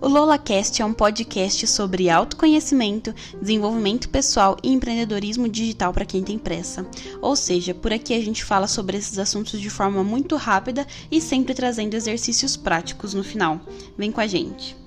O LolaCast é um podcast sobre autoconhecimento, desenvolvimento pessoal e empreendedorismo digital para quem tem pressa. Ou seja, por aqui a gente fala sobre esses assuntos de forma muito rápida e sempre trazendo exercícios práticos no final. Vem com a gente!